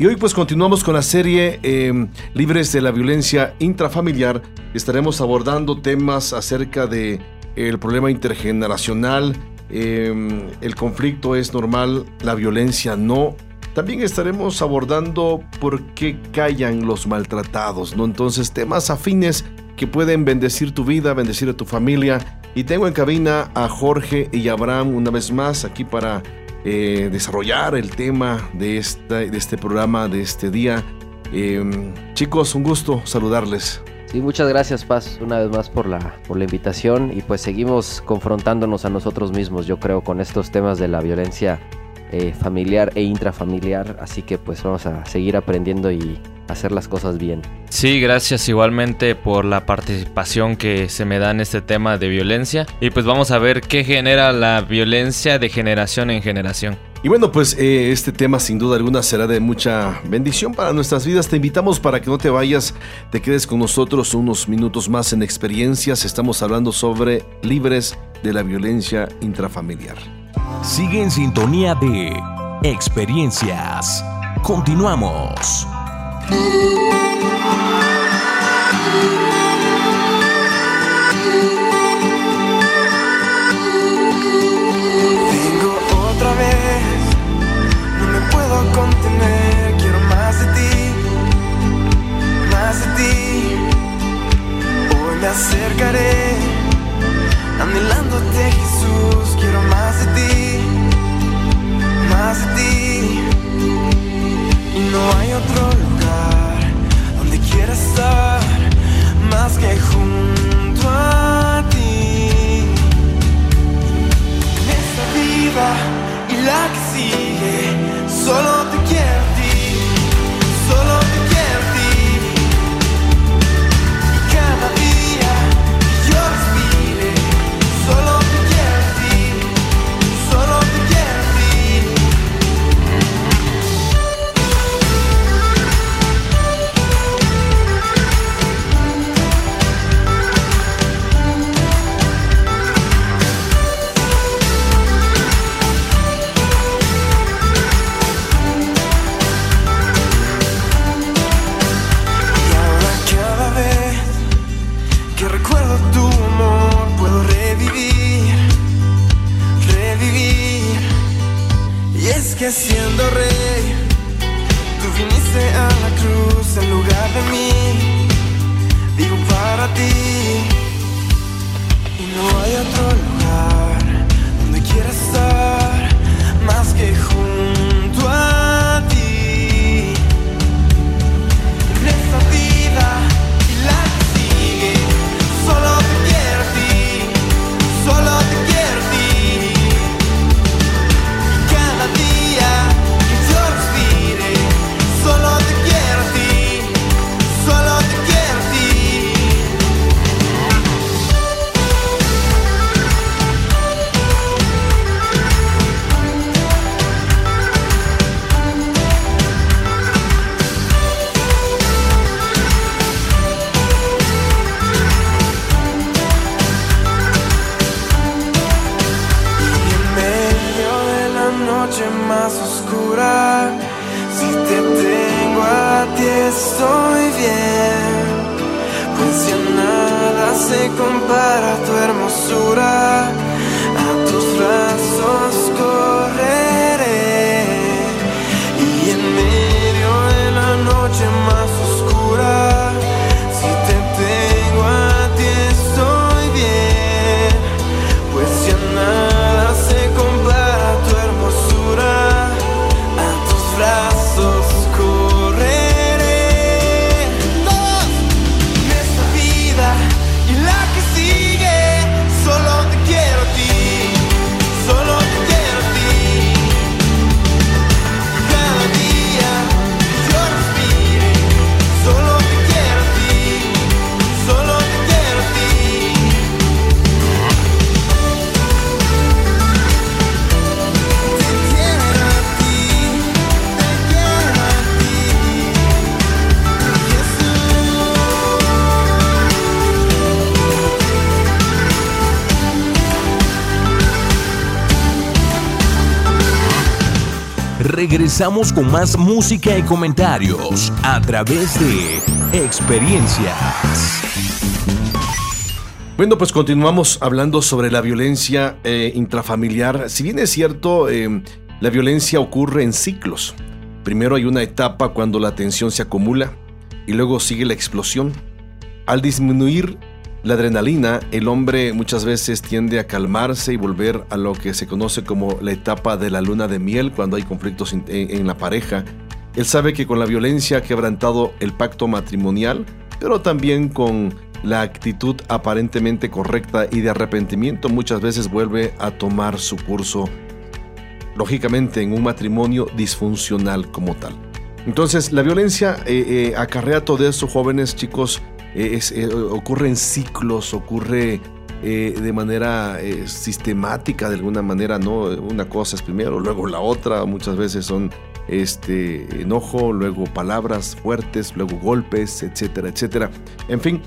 Y hoy pues continuamos con la serie eh, Libres de la Violencia Intrafamiliar. Estaremos abordando temas acerca de problema intergeneracional, em, el conflicto es normal, la violencia no. También estaremos abordando por qué callan los maltratados, ¿no? Entonces, temas afines que pueden bendecir tu vida, bendecir a tu familia. Y tengo en cabina a Jorge y Abraham una vez más aquí para eh, desarrollar el tema de, esta, de este programa, de este día. Em, chicos, un gusto saludarles. Sí, muchas gracias Paz una vez más por la, por la invitación y pues seguimos confrontándonos a nosotros mismos, yo creo, con estos temas de la violencia eh, familiar e intrafamiliar, así que pues vamos a seguir aprendiendo y hacer las cosas bien. Sí, gracias igualmente por la participación que se me da en este tema de violencia y pues vamos a ver qué genera la violencia de generación en generación. Y bueno, pues eh, este tema sin duda alguna será de mucha bendición para nuestras vidas. Te invitamos para que no te vayas, te quedes con nosotros unos minutos más en experiencias. Estamos hablando sobre libres de la violencia intrafamiliar. Sigue en sintonía de experiencias. Continuamos. Música Regresamos con más música y comentarios a través de experiencias. Bueno, pues continuamos hablando sobre la violencia eh, intrafamiliar. Si bien es cierto, eh, la violencia ocurre en ciclos. Primero hay una etapa cuando la tensión se acumula y luego sigue la explosión. Al disminuir la adrenalina, el hombre muchas veces tiende a calmarse y volver a lo que se conoce como la etapa de la luna de miel cuando hay conflictos en, la pareja. Él sabe que con la violencia ha quebrantado el pacto matrimonial, pero también con la actitud aparentemente correcta y de arrepentimiento muchas veces vuelve a tomar su curso, lógicamente en un matrimonio disfuncional como tal. Entonces, la violencia eh, eh, acarrea todo eso, jóvenes, chicos, eh, ocurre en ciclos, ocurre de manera sistemática, de alguna manera, ¿no? Una cosa es primero, luego la otra, muchas veces son este enojo, luego palabras fuertes, luego golpes, etcétera, etcétera. En fin,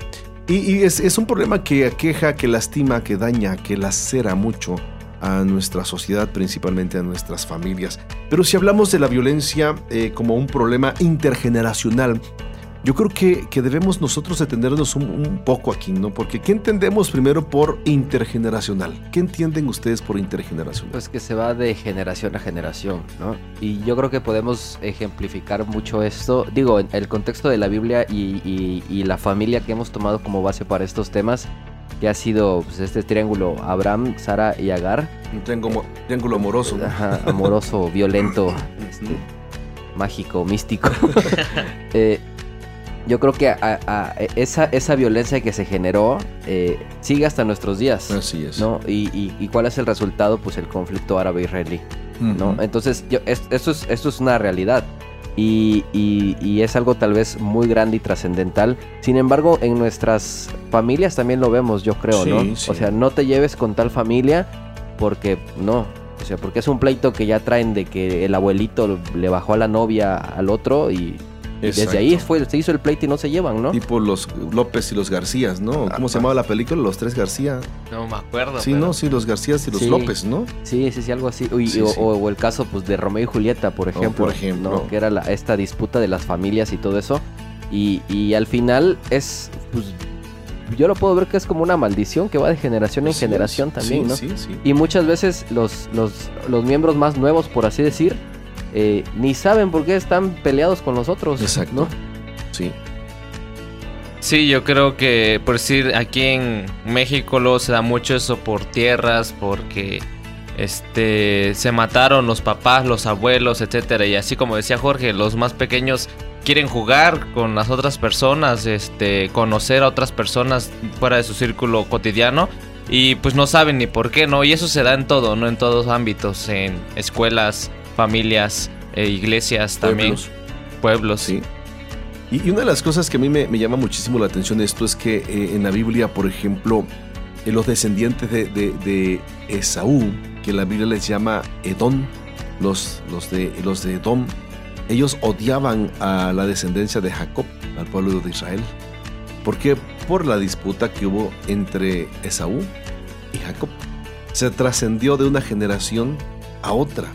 y, es, un problema que aqueja, que lastima, que daña, que lacera mucho a nuestra sociedad, principalmente a nuestras familias. Pero si hablamos de la violencia eh, como un problema intergeneracional, yo creo que, que debemos nosotros detenernos un, poco aquí, ¿no? Porque ¿qué entendemos primero por intergeneracional? ¿Qué entienden ustedes por intergeneracional? Pues que se va de generación a generación, ¿no? Y yo creo que podemos ejemplificar mucho esto, digo, en el contexto de la Biblia y, y, la familia que hemos tomado como base para estos temas, que ha sido pues, este triángulo Abraham, Sara y Agar. Un triángulo, triángulo amoroso. Ajá, amoroso, violento, este, mágico, místico. eh, yo creo que esa, esa violencia que se generó eh, sigue hasta nuestros días. Así es. ¿no? Y, cuál es el resultado? Pues el conflicto árabe-israelí. ¿no? Entonces, yo, esto, es, esto es una realidad. Y, es algo tal vez muy grande y trascendental. Sin embargo, en nuestras familias también lo vemos, yo creo, ¿no? O sea, no te lleves con tal familia porque no. O sea, porque es un pleito que ya traen de que el abuelito le bajó a la novia al otro y desde ahí fue, se hizo el pleito y no se llevan, ¿no? Tipo los López y los Garcías, ¿no? ¿Cómo se llamaba la película? Los tres García. No me acuerdo. Sí, no, sí, los Garcías y los López, ¿no? Sí, sí, sí, algo así. o, el caso pues de Romeo y Julieta, por ejemplo. por ejemplo. ¿no? Que era la, esta disputa de las familias y todo eso. Y, y al final es, pues, yo lo puedo ver que es como una maldición que va de generación en generación también, ¿no? Sí, sí. Y muchas veces los, los, los miembros más nuevos, por así decir, eh, ni saben por qué están peleados con nosotros. Exacto. ¿no? Sí. Sí, yo creo que, por decir, aquí en México luego se da mucho eso por tierras, porque este se mataron los papás, los abuelos, etcétera. Y así como decía Jorge, los más pequeños quieren jugar con las otras personas, este, conocer a otras personas fuera de su círculo cotidiano. Y pues no saben ni por qué, ¿no? Y eso se da en todo, ¿no? En todos ámbitos, en escuelas, familias, e iglesias también. Pueblos. Sí. Y, una de las cosas que a mí me, llama muchísimo la atención de esto es que eh, en la Biblia, por ejemplo, eh, los descendientes de, Esaú, que la Biblia les llama Edom, los, los, de, los de Edom, ellos odiaban a la descendencia de Jacob, al pueblo de Israel. ¿Por qué? Por la disputa que hubo entre Esaú y Jacob. Se trascendió de una generación a otra.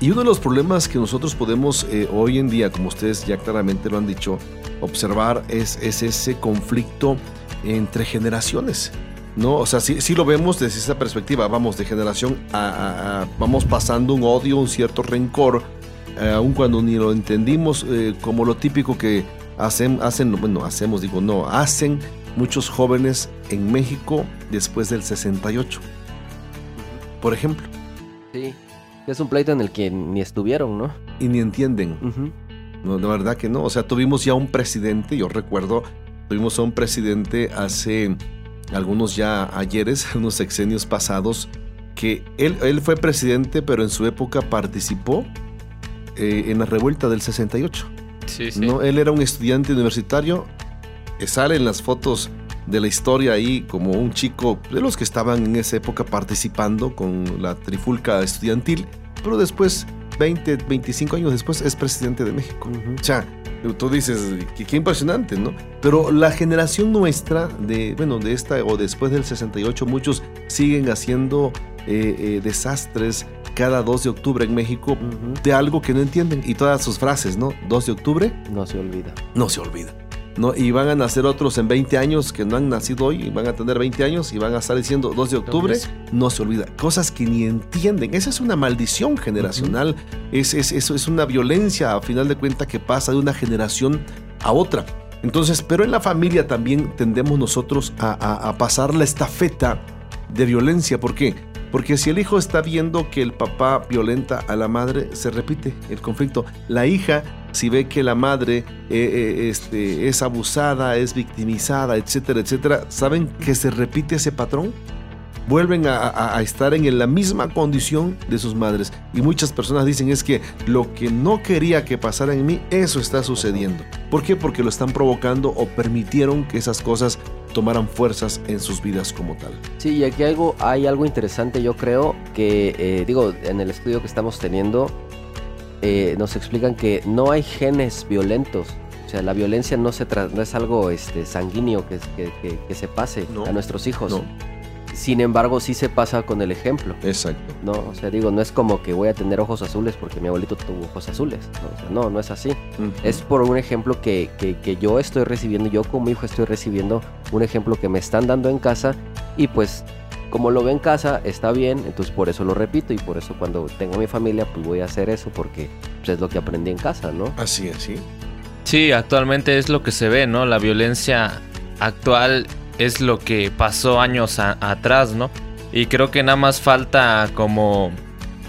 Y uno de los problemas que nosotros podemos eh, hoy en día, como ustedes ya claramente lo han dicho, observar es, es ese conflicto entre generaciones. ¿no? O sea, sí, lo vemos desde esa perspectiva, vamos de generación a, vamos pasando un odio, un cierto rencor, eh, aun cuando ni lo entendimos eh, como lo típico que hacen, hacen, bueno, hacemos, digo, no, hacen muchos jóvenes en México después del 68, por ejemplo. Sí. Es un pleito en el que ni estuvieron, ¿no? Y ni entienden. No, de verdad que no. O sea, tuvimos ya un presidente, yo recuerdo, tuvimos a un presidente hace algunos ya ayeres, unos sexenios pasados, que él, él fue presidente, pero en su época participó eh, en la revuelta del 68. Sí, sí. ¿no? Él era un estudiante universitario, sale en las fotos de la historia ahí como un chico de los que estaban en esa época participando con la trifulca estudiantil, pero después, 20, 25 años después, es presidente de México. O sea, tú dices, qué, impresionante, ¿no? Pero la generación nuestra, de, bueno, de esta o después del 68, muchos siguen haciendo eh, eh, desastres, cada 2 de octubre en México de algo que no entienden y todas sus frases, ¿no? 2 de octubre No se olvida. no se olvida. ¿No? Y van a nacer otros en 20 años que no han nacido hoy, y van a tener 20 años y van a estar diciendo 2 de octubre, no se olvida. Cosas que ni entienden. Esa es una maldición generacional. es, es, eso es una violencia, a final de cuentas, que pasa de una generación a otra. Entonces, pero en la familia también tendemos nosotros a, a- a pasar la estafeta de violencia. ¿Por qué? Porque si el hijo está viendo que el papá violenta a la madre, se repite el conflicto. La hija, si ve que la madre eh, eh, este, es abusada, es victimizada, etcétera, etcétera, ¿saben que se repite ese patrón? Vuelven a, a- estar en la misma condición de sus madres. Y muchas personas dicen es que lo que no quería que pasara en mí, eso está sucediendo. ¿Por qué? Porque lo están provocando o permitieron que esas cosas tomaran fuerzas en sus vidas como tal. Sí, y aquí algo, hay algo interesante, yo creo, que, eh, digo, en el estudio que estamos teniendo, eh, nos explican que no hay genes violentos. O sea, la violencia no, se tra- no es algo este, sanguíneo que, que- que- que se pase No, a nuestros hijos. no. Sin embargo, sí se pasa con el ejemplo. Exacto. No, o sea, digo, no es como que voy a tener ojos azules porque mi abuelito tuvo ojos azules. No, o sea, no, no es así. Es por un ejemplo que, que- que yo estoy recibiendo, yo como hijo estoy recibiendo un ejemplo que me están dando en casa y pues como lo ve en casa está bien, entonces por eso lo repito y por eso cuando tenga mi familia pues voy a hacer eso porque pues, es lo que aprendí en casa, ¿no? Así es, sí. Sí, actualmente es lo que se ve, ¿no? La violencia actual es lo que pasó años atrás, ¿no? Y creo que nada más falta como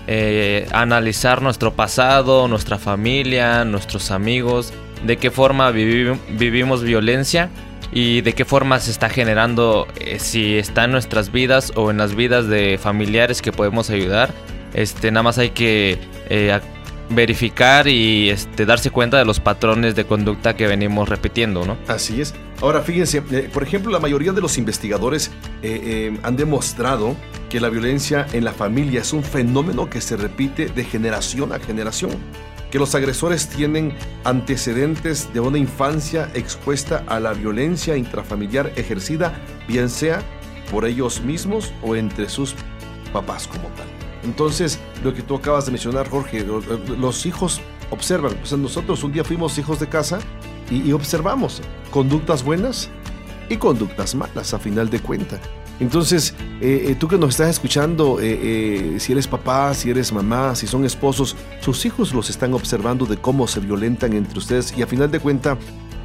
eh, analizar nuestro pasado, nuestra familia, nuestros amigos, de qué forma vivi- vivimos violencia y de qué forma se está generando, eh, si está en nuestras vidas o en las vidas de familiares que podemos ayudar. Este, nada más hay que eh, verificar y este, darse cuenta de los patrones de conducta que venimos repitiendo, ¿no? Así es. Ahora, fíjense, eh, por ejemplo, la mayoría de los investigadores eh, eh, han demostrado que la violencia en la familia es un fenómeno que se repite de generación a generación. Que los agresores tienen antecedentes de una infancia expuesta a la violencia intrafamiliar ejercida, bien sea por ellos mismos o entre sus papás como tal. Entonces, lo que tú acabas de mencionar, Jorge, lo- lo- los hijos observan. Sea, nosotros un día fuimos hijos de casa y, observamos conductas buenas y conductas malas a final de cuenta. Entonces, eh, eh, tú que nos estás escuchando, eh, eh, si eres papá, si eres mamá, si son esposos, sus hijos los están observando de cómo se violentan entre ustedes y a final de cuenta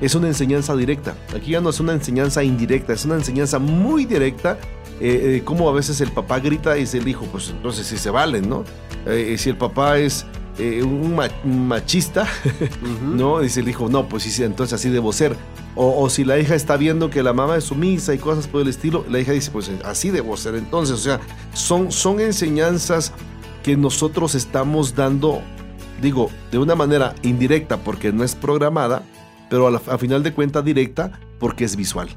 es una enseñanza directa. Aquí ya no es una enseñanza indirecta, es una enseñanza muy directa. Eh, eh, como a veces el papá grita y dice el hijo, pues entonces sí se valen, ¿no? Eh, si el papá es eh, un ma- un machista. ¿no? Dice el hijo, no, pues sí, sí, entonces así debo ser. O, o si la hija está viendo que la mamá es sumisa y cosas por el estilo, la hija dice, pues así debo ser. Entonces, o sea, son, son enseñanzas que nosotros estamos dando, digo, de una manera indirecta porque no es programada, pero a, la- a final de cuentas directa porque es visual.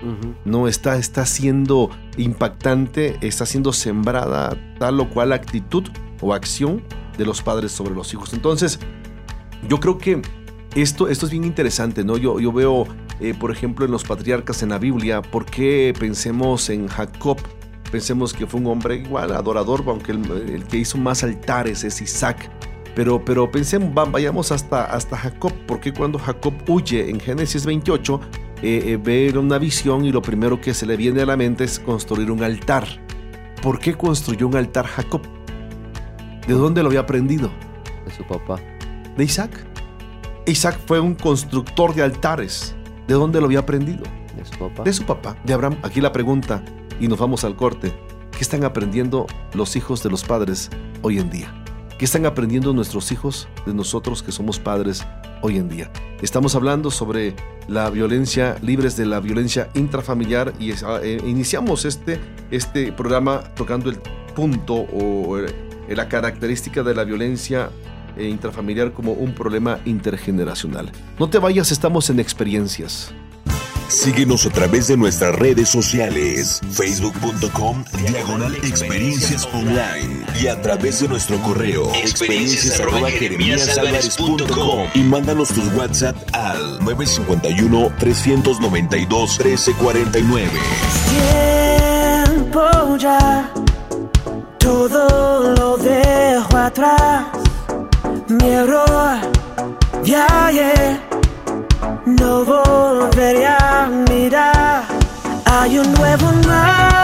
No está, está siendo impactante, está siendo sembrada tal o cual actitud o acción de los padres sobre los hijos. Entonces, yo creo que esto, esto es bien interesante, ¿no? Yo, yo veo, eh, por ejemplo, en los patriarcas en la Biblia, ¿por qué pensemos en Jacob? Pensemos que fue un hombre igual, adorador, aunque el, el que hizo más altares es Isaac. Pero, pero pensemos, va- vayamos hasta, hasta Jacob, porque cuando Jacob huye en Génesis 28, eh, eh, ve una visión y lo primero que se le viene a la mente es construir un altar. ¿Por qué construyó un altar Jacob? ¿De dónde lo había aprendido? De su papá. de Isaac. Isaac fue un constructor de altares. ¿De dónde lo había aprendido? De su papá. De su papá, de Abraham. Aquí la pregunta, y nos vamos al corte. ¿Qué están aprendiendo los hijos de los padres hoy en día? ¿Qué están aprendiendo nuestros hijos de nosotros que somos padres hoy en día? Estamos hablando sobre la violencia, libres de la violencia intrafamiliar y ah, eh, iniciamos este, este programa tocando el punto o eh, la característica de la violencia eh, intrafamiliar como un problema intergeneracional. No te vayas, estamos en experiencias. Síguenos a través de nuestras redes sociales, facebook.com, diagonal experiencias online y a través de nuestro correo, experiencias arroba y mándanos tus WhatsApp al 951-392-1349. tiempo ya todo lo dejo atrás, mi error de ayer. No volveré a. Hay un nuevo amanecer.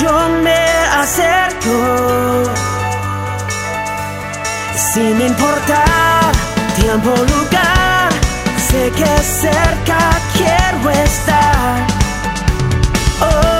Yo me acerco. Sin importar tiempo lugar, sé que cerca quiero estar. Hoy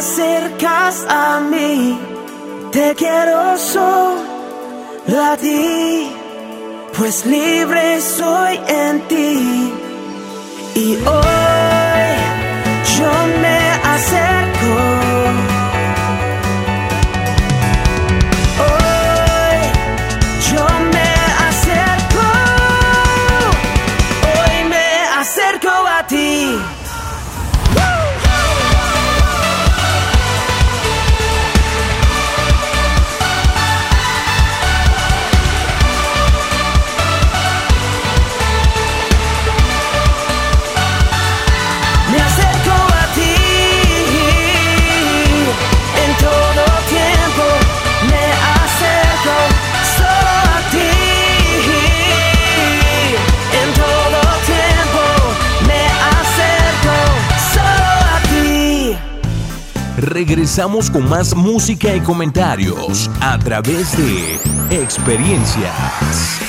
acercas a mí. Te quiero solo a ti, pues libre soy en ti. Y hoy yo me acerco. Regresamos con más música y comentarios a través de experiencias.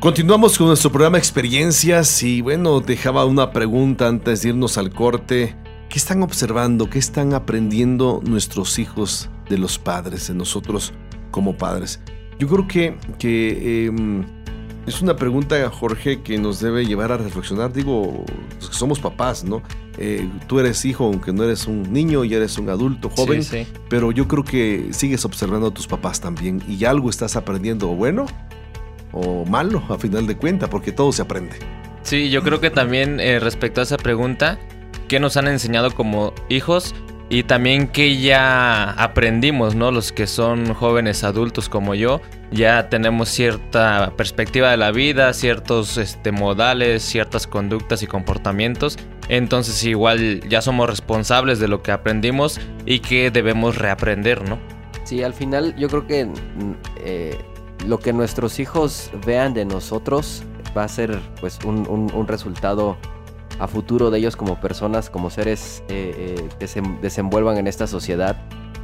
Continuamos con nuestro programa Experiencias y bueno, dejaba una pregunta antes de irnos al corte. ¿Qué están observando? ¿Qué están aprendiendo nuestros hijos de los padres, de nosotros como padres? Yo creo que, que em, es una pregunta, Jorge, que nos debe llevar a reflexionar. Digo, que somos papás, ¿no? Eh, tú eres hijo, aunque no eres un niño, ya eres un adulto joven, Sí, sí. pero yo creo que sigues observando a tus papás también y algo estás aprendiendo, bueno o malo, a final de cuentas, porque todo se aprende. Sí, yo creo que también eh, respecto a esa pregunta, ¿qué nos han enseñado como hijos? Y también que ya aprendimos, ¿no? Los que son jóvenes adultos como yo, ya tenemos cierta perspectiva de la vida, ciertos este, modales, ciertas conductas y comportamientos. Entonces igual ya somos responsables de lo que aprendimos y que debemos reaprender, ¿no? Sí, al final yo creo que mm, eh, lo que nuestros hijos vean de nosotros va a ser pues un, un- un resultado a futuro de ellos como personas, como seres eh, eh, que se desenvuelvan en esta sociedad.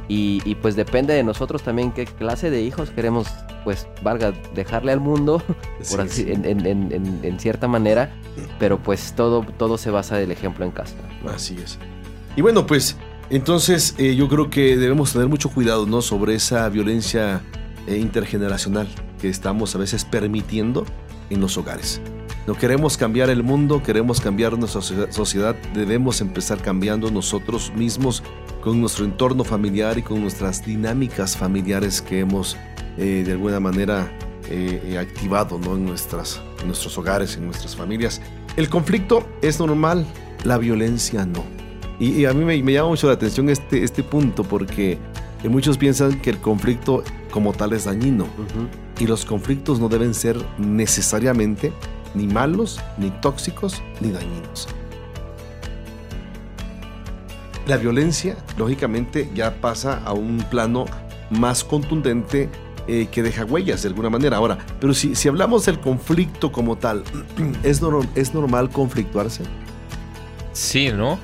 Y, y, pues depende de nosotros también qué clase de hijos queremos, pues valga, dejarle al mundo, por así, sí. En, en- en- en- en cierta manera, pero pues todo, todo se basa del ejemplo en casa. ¿no? Así es. Y bueno, pues entonces eh, yo creo que debemos tener mucho cuidado, ¿no? Sobre esa violencia eh, intergeneracional que estamos a veces permitiendo en los hogares. No queremos cambiar el mundo, queremos cambiar nuestra socie- sociedad, debemos empezar cambiando nosotros mismos con nuestro entorno familiar y con nuestras dinámicas familiares que hemos eh, de alguna manera eh, eh, activado ¿no? en, nuestras, en nuestros hogares, en nuestras familias. El conflicto es normal, la violencia no. Y, y a mí me, me llama mucho la atención este, este punto porque muchos piensan que el conflicto como tal es dañino y los conflictos no deben ser necesariamente ni malos, ni tóxicos, ni dañinos. La violencia, lógicamente, ya pasa a un plano más contundente eh, que deja huellas de alguna manera. Ahora, pero si, si hablamos del conflicto como tal, ¿es, ¿es normal conflictuarse? Sí, ¿no?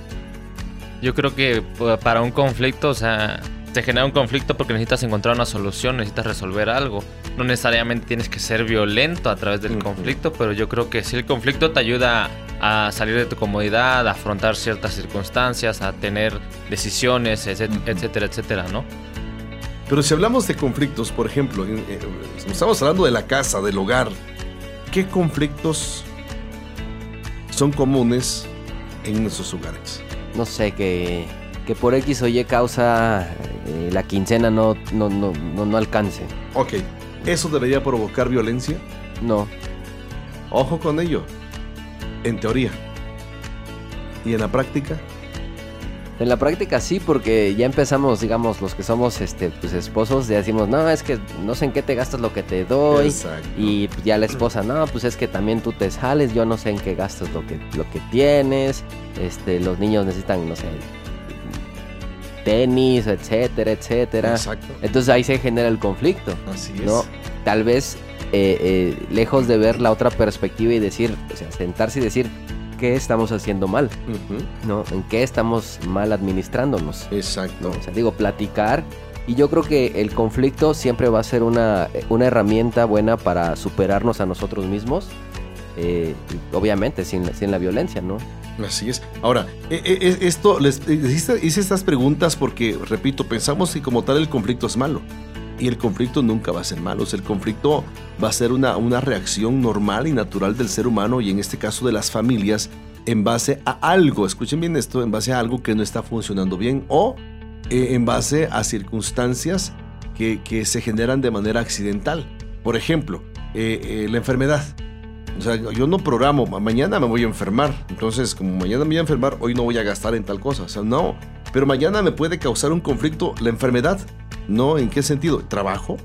Yo creo que pa- para un conflicto, o sea, te genera un conflicto porque necesitas encontrar una solución, necesitas resolver algo. No necesariamente tienes que ser violento a través del conflicto, pero yo creo que si el conflicto te ayuda a salir de tu comodidad, a afrontar ciertas circunstancias, a tener decisiones, etcétera, etcétera, ¿no? Pero si hablamos de conflictos, por ejemplo, eh, estamos hablando de la casa, del hogar, ¿qué conflictos son comunes en nuestros hogares? No sé, que, que por X o Y causa eh, la quincena no, no, no, no, no alcance. Ok, ¿eso debería provocar violencia? No. Ojo con ello, en teoría. ¿Y en la práctica? En la práctica sí, porque ya empezamos, digamos, los que somos este, pues, esposos, ya decimos, no, es que no sé en qué te gastas lo que te doy. Exacto. Y pues, ya la esposa, no, pues es que también tú te sales, yo no sé en qué gastas lo que, lo que tienes. Este, los niños necesitan, no sé, tenis, etcétera, etcétera. Exacto. Entonces ahí se genera el conflicto. Así es. ¿no? Tal vez eh, eh, lejos de ver la otra perspectiva y decir, o sea, sentarse y decir qué estamos haciendo mal, ¿no? En qué estamos mal administrándonos. Exacto. ¿no? O sea, digo, platicar. Y yo creo que el conflicto siempre va a ser una, una herramienta buena para superarnos a nosotros mismos. eh, obviamente sin, sin la violencia, ¿no? Así es. Ahora, eh, eh, esto, les eh, hice, estas preguntas porque, repito, pensamos que como tal el conflicto es malo. Y el conflicto nunca va a ser malo. O el conflicto va a ser una, una reacción normal y natural del ser humano y en este caso de las familias en base a algo, escuchen bien esto, en base a algo que no está funcionando bien o eh, en base a circunstancias que, que se generan de manera accidental. Por ejemplo, eh, la enfermedad. O sea, yo no programo, ma- mañana me voy a enfermar. Entonces, como mañana me voy a enfermar, hoy no voy a gastar en tal cosa. O sea, no. Pero mañana me puede causar un conflicto la enfermedad. ¿No? ¿En qué sentido? Trabajo,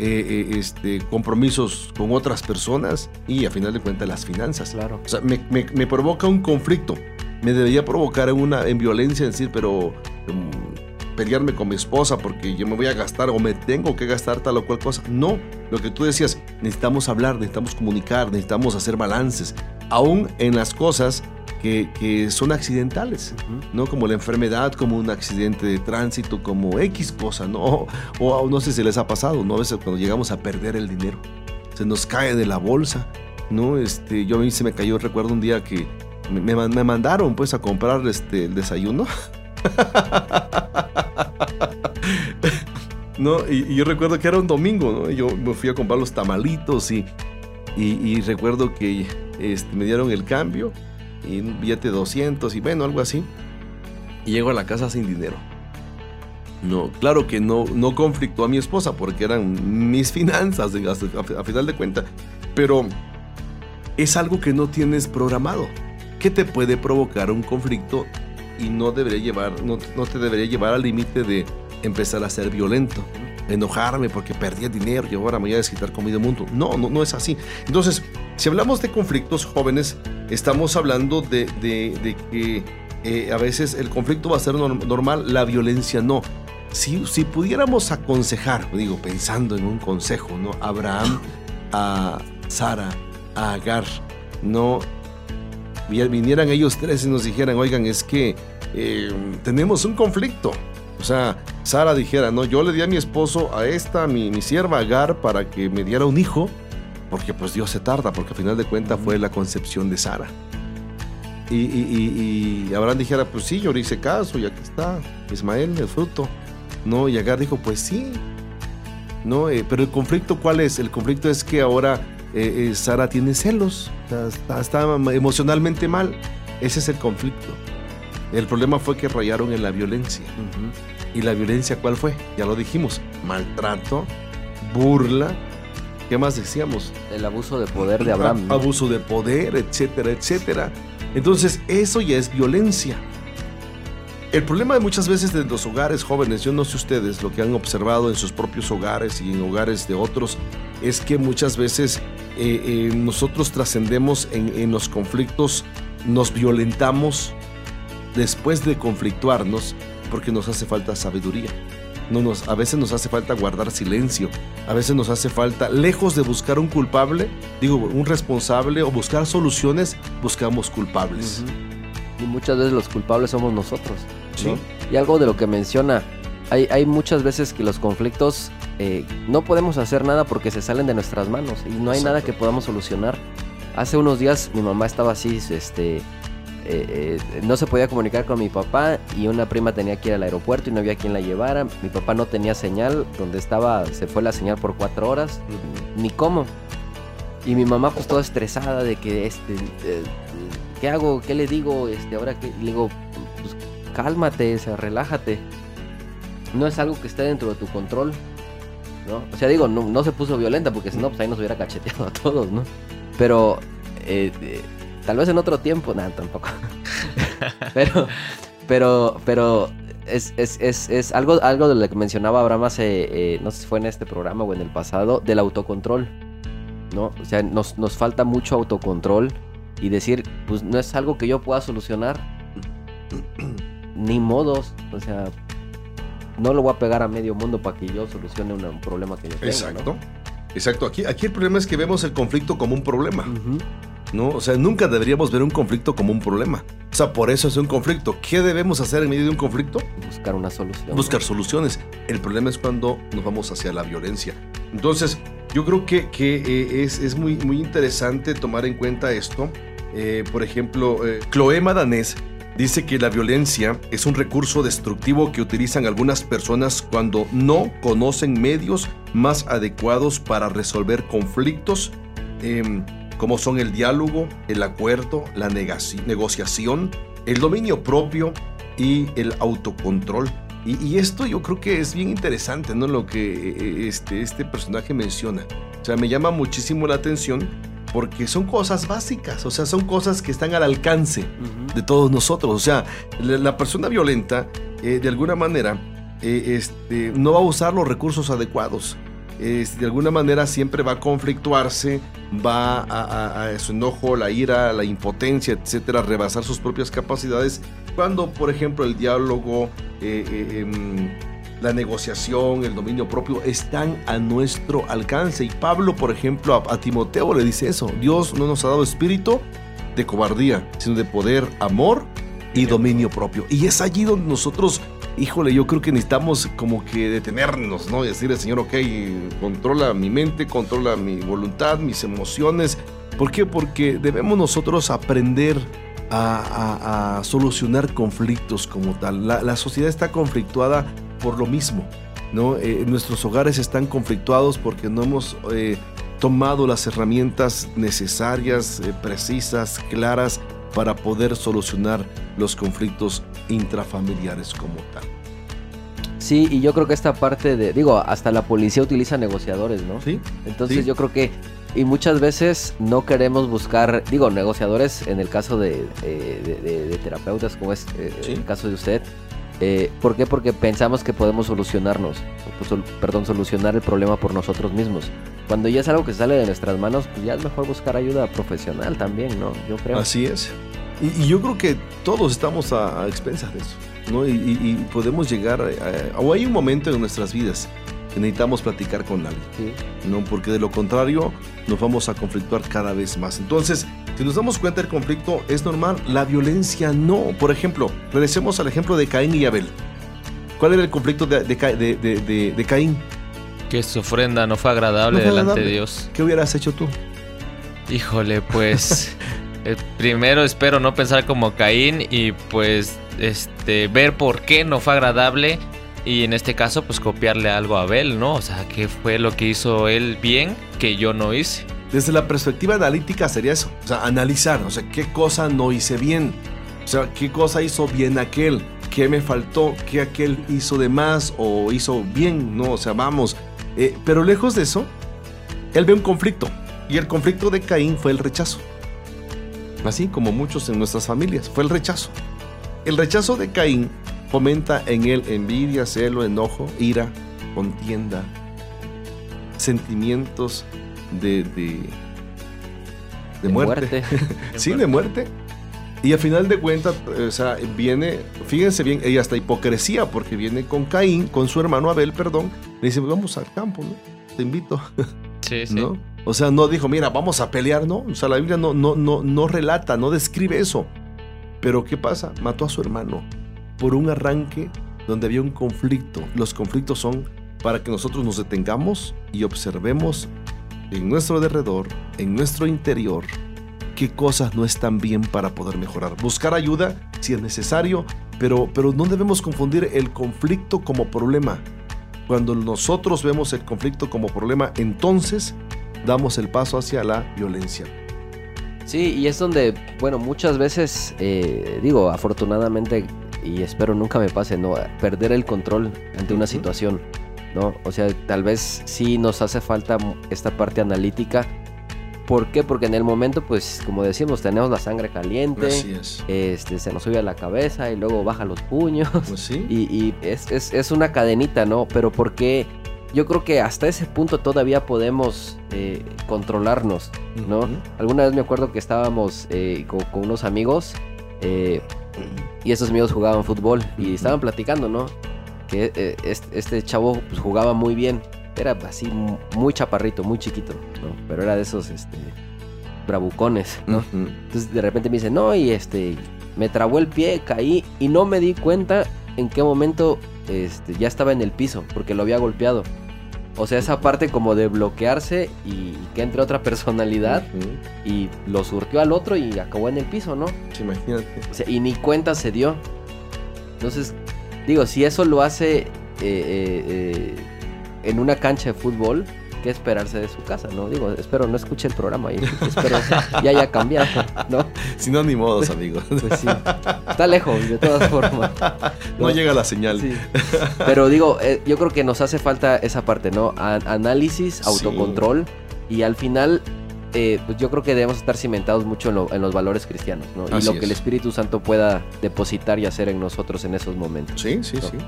eh, eh, este, compromisos con otras personas y a final de cuentas las finanzas. Claro. O sea, me, me- me provoca un conflicto. Me debería provocar una en violencia, en decir, pero mm, pelearme con mi esposa porque yo me voy a gastar o me tengo que gastar tal o cual cosa. No, lo que tú decías, necesitamos hablar, necesitamos comunicar, necesitamos hacer balances, aún en las cosas que, que son accidentales. ¿no? Como la enfermedad, como un accidente de tránsito, como X cosa, ¿no? O, o no sé si les ha pasado, ¿no? A veces cuando llegamos a perder el dinero, se nos cae de la bolsa, ¿no? Este, yo a mí se me cayó, recuerdo un día que me, me man- me mandaron pues a comprar este, el desayuno. ¿No? Y, yo recuerdo que era un domingo, ¿no? Yo me fui a comprar los tamalitos y, y, recuerdo que este, me dieron el cambio y un billete de 200 y bueno, algo así. Y llego a la casa sin dinero. No, claro que no, no conflictó a mi esposa porque eran mis finanzas a, a final de cuentas. Pero es algo que no tienes programado. Que te puede provocar un conflicto y no debería llevar, no, no te debería llevar al límite de empezar a ser violento. Enojarme porque perdí dinero y ahora me voy a desquitar con medio mundo. No, no, no es así. Entonces, si hablamos de conflictos jóvenes, estamos hablando de, de- que eh, a veces el conflicto va a ser norm- normal, la violencia no. Si, si pudiéramos aconsejar, digo, pensando en un consejo, ¿no? Abraham, a Sara, a Agar, no vinieran ellos tres y nos dijeran, oigan, es que eh, tenemos un conflicto. O sea, Sara dijera, no, yo le di a mi esposo, a esta, mi, mi sierva Agar, para que me diera un hijo, porque pues Dios se tarda, porque al final de cuentas fue la concepción de Sara. Y, y, y, y Abraham dijera, pues sí, yo le hice caso y aquí está, Ismael, el fruto. ¿No? Y Agar dijo, pues sí. ¿No? Eh, pero el conflicto, ¿cuál es? El conflicto es que ahora eh, eh, Sara tiene celos, está, está, emocionalmente mal. Ese es el conflicto. El problema fue que rayaron en la violencia. ¿Y la violencia cuál fue? Ya lo dijimos, maltrato, burla. ¿Qué más decíamos? El abuso de poder de Abraham. Abuso de poder, etcétera, etcétera. Entonces, eso ya es violencia. El problema de muchas veces de los hogares jóvenes, yo no sé ustedes lo que han observado en sus propios hogares y en hogares de otros, es que muchas veces eh, eh, nosotros trascendemos en, en, los conflictos, nos violentamos después de conflictuarnos porque nos hace falta sabiduría. No nos, a veces nos hace falta guardar silencio, a veces nos hace falta, lejos de buscar un culpable, digo, un responsable o buscar soluciones, buscamos culpables. Uh -huh y muchas veces los culpables somos nosotros. ¿no? Sí. Y algo de lo que menciona, hay, hay muchas veces que los conflictos eh, no podemos hacer nada porque se salen de nuestras manos y no hay Exacto. nada que podamos solucionar. Hace unos días mi mamá estaba así, este, eh, eh, no se podía comunicar con mi papá y una prima tenía que ir al aeropuerto y no había quien la llevara. Mi papá no tenía señal, donde estaba se fue la señal por cuatro horas, ni cómo. Y mi mamá pues toda estresada de que este... ¿qué hago? ¿Qué le digo? Este, ahora que le digo, pues cálmate, o sea, relájate. No es algo que esté dentro de tu control, ¿no? O sea, digo, no, no se puso violenta porque si no, pues ahí nos hubiera cacheteado a todos, ¿no? Pero eh, eh, tal vez en otro tiempo, nada, tampoco. pero, pero, pero es, es, es, es, algo, algo de lo que mencionaba Abraham hace, eh, no sé si fue en este programa o en el pasado, del autocontrol, ¿no? O sea, nos, nos falta mucho autocontrol y decir, pues no es algo que yo pueda solucionar. Ni modos, o sea, no lo voy a pegar a medio mundo para que yo solucione un, un problema que yo tengo. Exacto. ¿no? Exacto. Aquí, aquí el problema es que vemos el conflicto como un problema. Uh -huh. ¿no? O sea, nunca deberíamos ver un conflicto como un problema. O sea, por eso es un conflicto. ¿Qué debemos hacer en medio de un conflicto? Buscar una solución. Buscar ¿no? soluciones. El problema es cuando nos vamos hacia la violencia. Entonces, yo creo que, que eh, es, es muy, muy interesante tomar en cuenta esto. Eh, por ejemplo, eh, Chloé Madanés dice que la violencia es un recurso destructivo que utilizan algunas personas cuando no conocen medios más adecuados para resolver conflictos, eh, como son el diálogo, el acuerdo, la negociación, el dominio propio y el autocontrol. Y, y, esto yo creo que es bien interesante, ¿no? Lo que este, este personaje menciona. O sea, me llama muchísimo la atención porque son cosas básicas, o sea, son cosas que están al alcance uh -huh. de todos nosotros. O sea, la, la persona violenta, eh, de alguna manera, eh, este, no va a usar los recursos adecuados. Eh, de alguna manera siempre va a conflictuarse, va a, a, a, su enojo, la ira, la impotencia, etcétera, rebasar sus propias capacidades. Cuando, por ejemplo, el diálogo, eh, la negociación, el dominio propio están a nuestro alcance. Y Pablo, por ejemplo, a, Timoteo le dice eso. Dios no nos ha dado espíritu de cobardía, sino de poder, amor y dominio propio. Y es allí donde nosotros, híjole, yo creo que necesitamos como que detenernos, ¿no? Y decirle, Señor, ok, controla mi mente, controla mi voluntad, mis emociones. ¿Por qué? Porque debemos nosotros aprender a, solucionar conflictos como tal. La sociedad está conflictuada por lo mismo. ¿no? Eh, nuestros hogares están conflictuados porque no hemos eh, tomado las herramientas necesarias, eh, precisas, claras para poder solucionar los conflictos intrafamiliares como tal. Sí, y yo creo que esta parte de, digo, hasta la policía utiliza negociadores, ¿no? Sí. Entonces sí. yo creo que, y muchas veces no queremos buscar, digo, negociadores en el caso de, de, de, de terapeutas, como es sí. el caso de usted, eh, ¿Por qué? Porque pensamos que podemos solucionarnos, pues, perdón, solucionar el problema por nosotros mismos. Cuando ya es algo que sale de nuestras manos, pues ya es mejor buscar ayuda profesional también, ¿no? Yo creo. Así es. Y, y yo creo que todos estamos a, a expensas de eso, ¿no? Y, y, y podemos llegar, a, o hay un momento en nuestras vidas que necesitamos platicar con alguien, sí. ¿no? Porque de lo contrario nos vamos a conflictuar cada vez más. Entonces, si nos damos cuenta del conflicto, es normal, la violencia no. Por ejemplo, regresemos al ejemplo de Caín y Abel. ¿Cuál era el conflicto de, de, de, de Caín? Que su ofrenda no fue agradable, no fue delante agradable. de Dios. ¿Qué hubieras hecho tú? Híjole, pues... eh, primero espero no pensar como Caín y pues este ver por qué no fue agradable y en este caso pues copiarle algo a Abel, ¿no? O sea, qué fue lo que hizo él bien que yo no hice. Desde la perspectiva analítica sería eso, o sea, analizar, o sea, qué cosa no hice bien, o sea, qué cosa hizo bien aquel, qué me faltó, qué aquel hizo de más o hizo bien, ¿no? O sea, vamos, eh, pero lejos de eso, él ve un conflicto y el conflicto de Caín fue el rechazo. Así como muchos en nuestras familias, fue el rechazo. El rechazo de Caín fomenta en él envidia, celo, enojo, ira, contienda, sentimientos de, de, de muerte. sí, de muerte. Y al final de cuentas, o sea, viene, fíjense bien, y hasta hipocresía, porque viene con Caín, con su hermano Abel, perdón, le dice, vamos al campo, ¿no? Te invito. Sí, sí. ¿No? O sea, no dijo, mira, vamos a pelear, ¿no? O sea, la Biblia no, no, no, no relata, no describe eso. Pero ¿qué pasa? Mató a su hermano por un arranque donde había un conflicto. Los conflictos son para que nosotros nos detengamos y observemos en nuestro derredor, en nuestro interior, qué cosas no están bien para poder mejorar. Buscar ayuda si es necesario, pero, pero no debemos confundir el conflicto como problema. Cuando nosotros vemos el conflicto como problema, entonces damos el paso hacia la violencia. Sí, y es donde, bueno, muchas veces, eh, digo, afortunadamente, y espero nunca me pase, ¿no? Perder el control ante una Ujú. situación, ¿no? O sea, tal vez sí nos hace falta esta parte analítica. ¿Por qué? Porque en el momento, pues, como decimos, tenemos la sangre caliente, Así es. este, se nos sube a la cabeza y luego baja los puños. Pues sí. Y, y es, es- es una cadenita, ¿no? Pero porque yo creo que hasta ese punto todavía podemos eh, controlarnos, ¿no? Ujú. Alguna vez me acuerdo que estábamos eh, con, con unos amigos eh, y esos amigos jugaban fútbol y estaban platicando, ¿no? Que eh, este, este chavo pues, jugaba muy bien. Era así mu- muy chaparrito, muy chiquito, ¿no? Pero era de esos este, bravucones, ¿no? Entonces de repente me dice, no, y este, me trabó el pie, caí y no me di cuenta en qué momento este, ya estaba en el piso, porque lo había golpeado. O sea, esa parte como de bloquearse y que entre otra personalidad y lo surtió al otro y acabó en el piso, ¿no? Sí, imagínate. O sea, y ni cuenta se dio. Entonces, digo, si eso lo hace eh, eh, eh, en una cancha de fútbol, ¿qué esperarse de su casa, no? Digo, espero no escuche el programa y espero ya haya cambiado, ¿no? Si no, ni modos, amigos. Pues sí. Está lejos, de todas formas. No llega la señal. Sí. Pero digo, eh, yo creo que nos hace falta esa parte, ¿no? A- análisis, autocontrol. Y al final, eh, pues yo creo que debemos estar cimentados mucho en, lo- en los valores cristianos, ¿no? Y lo que el Espíritu Santo pueda depositar y hacer en nosotros en esos momentos. Sí, sí, sí.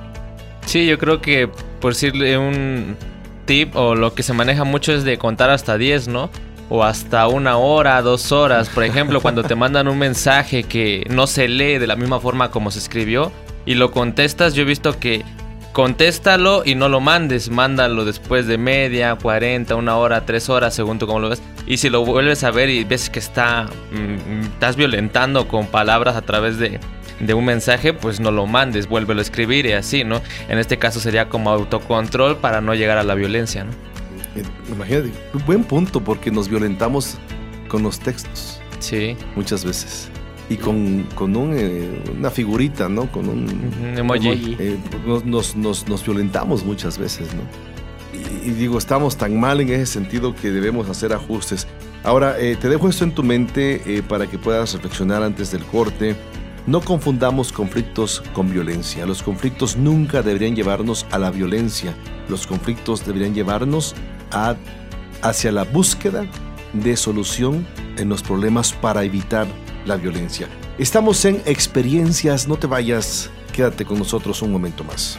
Sí, yo creo que por decirle un tip o lo que se maneja mucho es de contar hasta 10, ¿no? O hasta una hora, dos horas. Por ejemplo, cuando te mandan un mensaje que no se lee de la misma forma como se escribió y lo contestas, yo he visto que contéstalo y no lo mandes, mándalo después de media, 40, una hora, tres horas, según tú cómo lo ves. Y si lo vuelves a ver y ves que está, mm, estás violentando con palabras a través de, de un mensaje, pues no lo mandes, vuélvelo a escribir y así, ¿no? En este caso sería como autocontrol para no llegar a la violencia, ¿no? Eh, Imagínate, buen punto porque nos violentamos con los textos Sí. muchas veces. Y con, con un, eh, una figurita, ¿no? Con un... Emoji. Eh, nos, nos, nos, nos violentamos muchas veces, ¿no? Y, y digo, estamos tan mal en ese sentido que debemos hacer ajustes. Ahora, eh, te dejo esto en tu mente eh, para que puedas reflexionar antes del corte. No confundamos conflictos con violencia. Los conflictos nunca deberían llevarnos a la violencia. Los conflictos deberían llevarnos a, hacia la búsqueda de solución en los problemas para evitar la violencia. Estamos en experiencias, no te vayas, quédate con nosotros un momento más.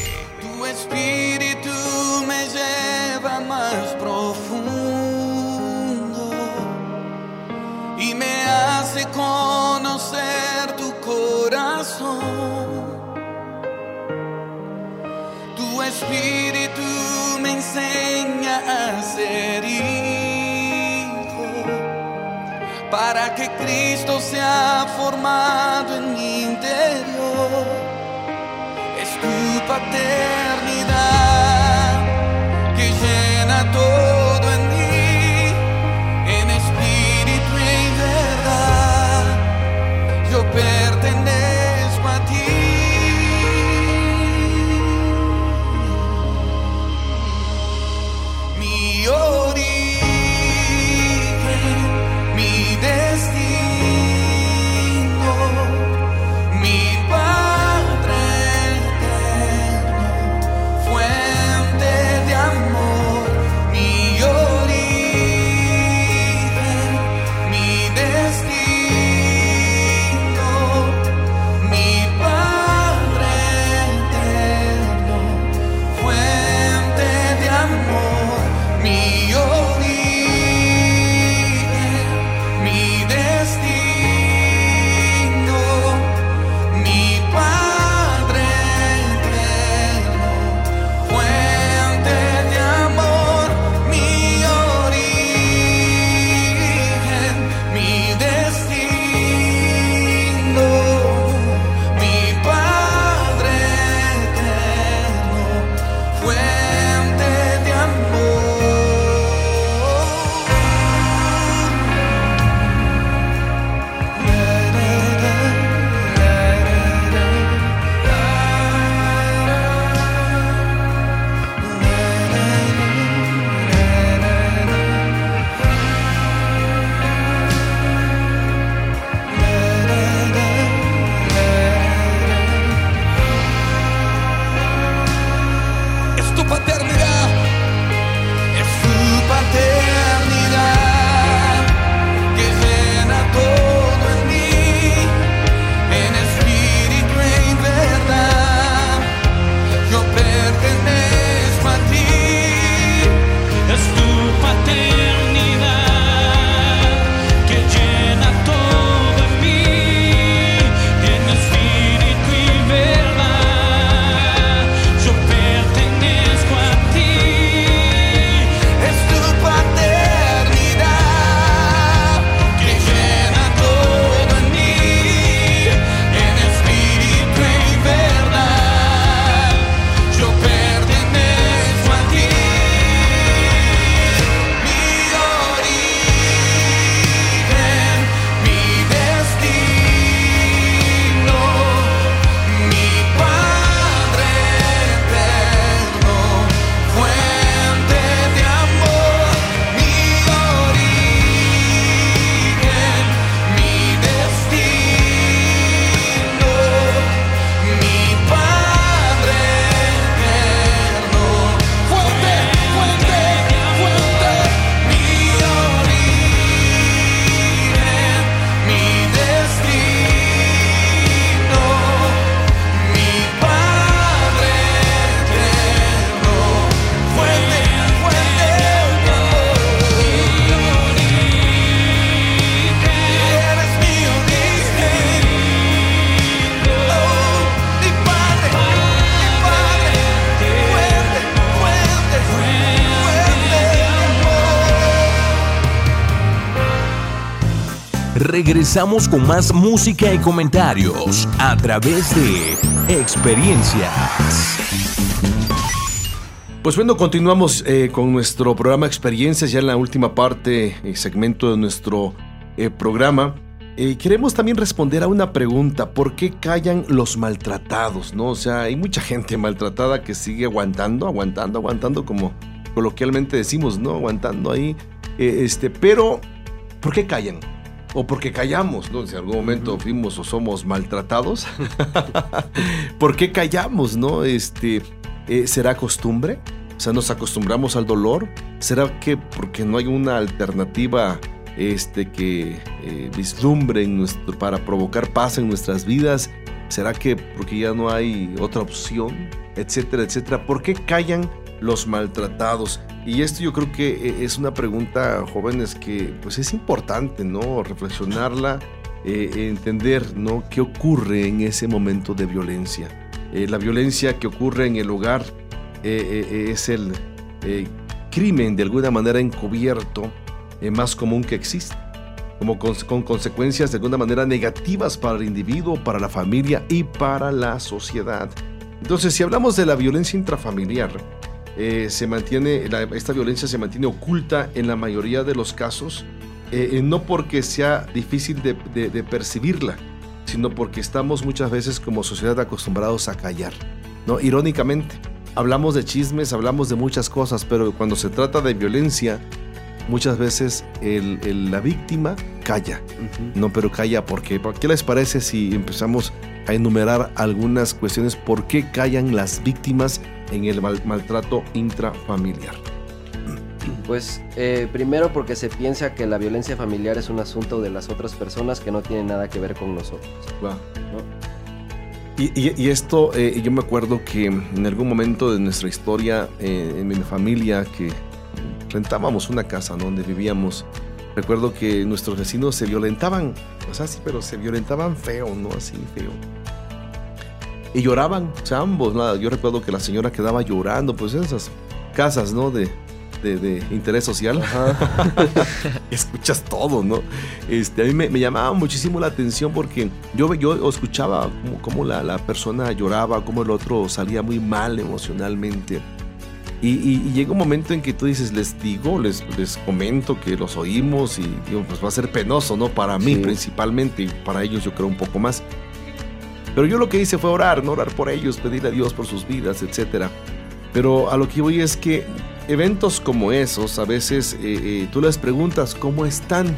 Hijo para que Cristo sea formado en mi interior. Es tu paternidad que llena todo Regresamos con más música y comentarios a través de Experiencias. Pues bueno, continuamos eh, con nuestro programa Experiencias, ya en la última parte, eh, segmento de nuestro eh, programa. Queremos también responder a una pregunta, ¿por qué callan los maltratados? ¿no? O sea, hay mucha gente maltratada que sigue aguantando, aguantando, aguantando, como coloquialmente decimos, ¿no? Aguantando ahí. este, pero, ¿por qué callan? O porque callamos, ¿no? Si en algún momento fuimos o somos maltratados. ¿Por qué callamos, no? Este, eh, ¿Será costumbre? O sea, nos acostumbramos al dolor. ¿Será que porque no hay una alternativa este, que eh, vislumbre en nuestro- para provocar paz en nuestras vidas? ¿Será que porque ya no hay otra opción? Etcétera, etcétera. ¿Por qué callan los maltratados? Y esto yo creo que eh, es una pregunta, jóvenes, que pues es importante, ¿no? Reflexionarla, eh, entender, ¿no? ¿Qué ocurre en ese momento de violencia? Eh, la violencia que ocurre en el hogar eh, es el crimen de alguna manera encubierto más común que existe. como con, con consecuencias de alguna manera negativas para el individuo, para la familia y para la sociedad. Entonces, si hablamos de la violencia intrafamiliar, eh, se mantiene, esta violencia se mantiene oculta en la mayoría de los casos, eh, eh, no porque sea difícil de, percibirla, sino porque estamos muchas veces como sociedad acostumbrados a callar. ¿no? Irónicamente, hablamos de chismes, hablamos de muchas cosas, pero cuando se trata de violencia, muchas veces la víctima calla. No, pero calla, ¿por qué? ¿Qué les parece si empezamos a enumerar algunas cuestiones por qué callan las víctimas en el mal- maltrato intrafamiliar? Pues eh, primero porque se piensa que la violencia familiar es un asunto de las otras personas que no tiene nada que ver con nosotros. Y, y- y esto, eh, yo me acuerdo que en algún momento de nuestra historia, eh, en mi familia, que rentábamos una casa ¿no? donde vivíamos, recuerdo que nuestros vecinos se violentaban, o sea, sí, pero se violentaban feo, ¿no? Así, feo. Y lloraban, o sea, ambos, nada. Yo recuerdo que la señora quedaba llorando, pues esas casas, ¿no? De, de, de interés social. Escuchas todo, ¿no? Este, a mí me, me llamaba muchísimo la atención porque yo, yo escuchaba cómo, cómo la, la persona lloraba, cómo el otro salía muy mal emocionalmente. Y, y- y llega un momento en que tú dices, les digo, les, les comento que los oímos y digo, pues va a ser penoso, ¿no? Para mí Sí. principalmente y para ellos yo creo un poco más. Pero yo lo que hice fue orar, ¿no? Orar por ellos, pedirle a Dios por sus vidas, etc. Pero a lo que voy es que eventos como esos, a veces eh, eh, tú les preguntas cómo están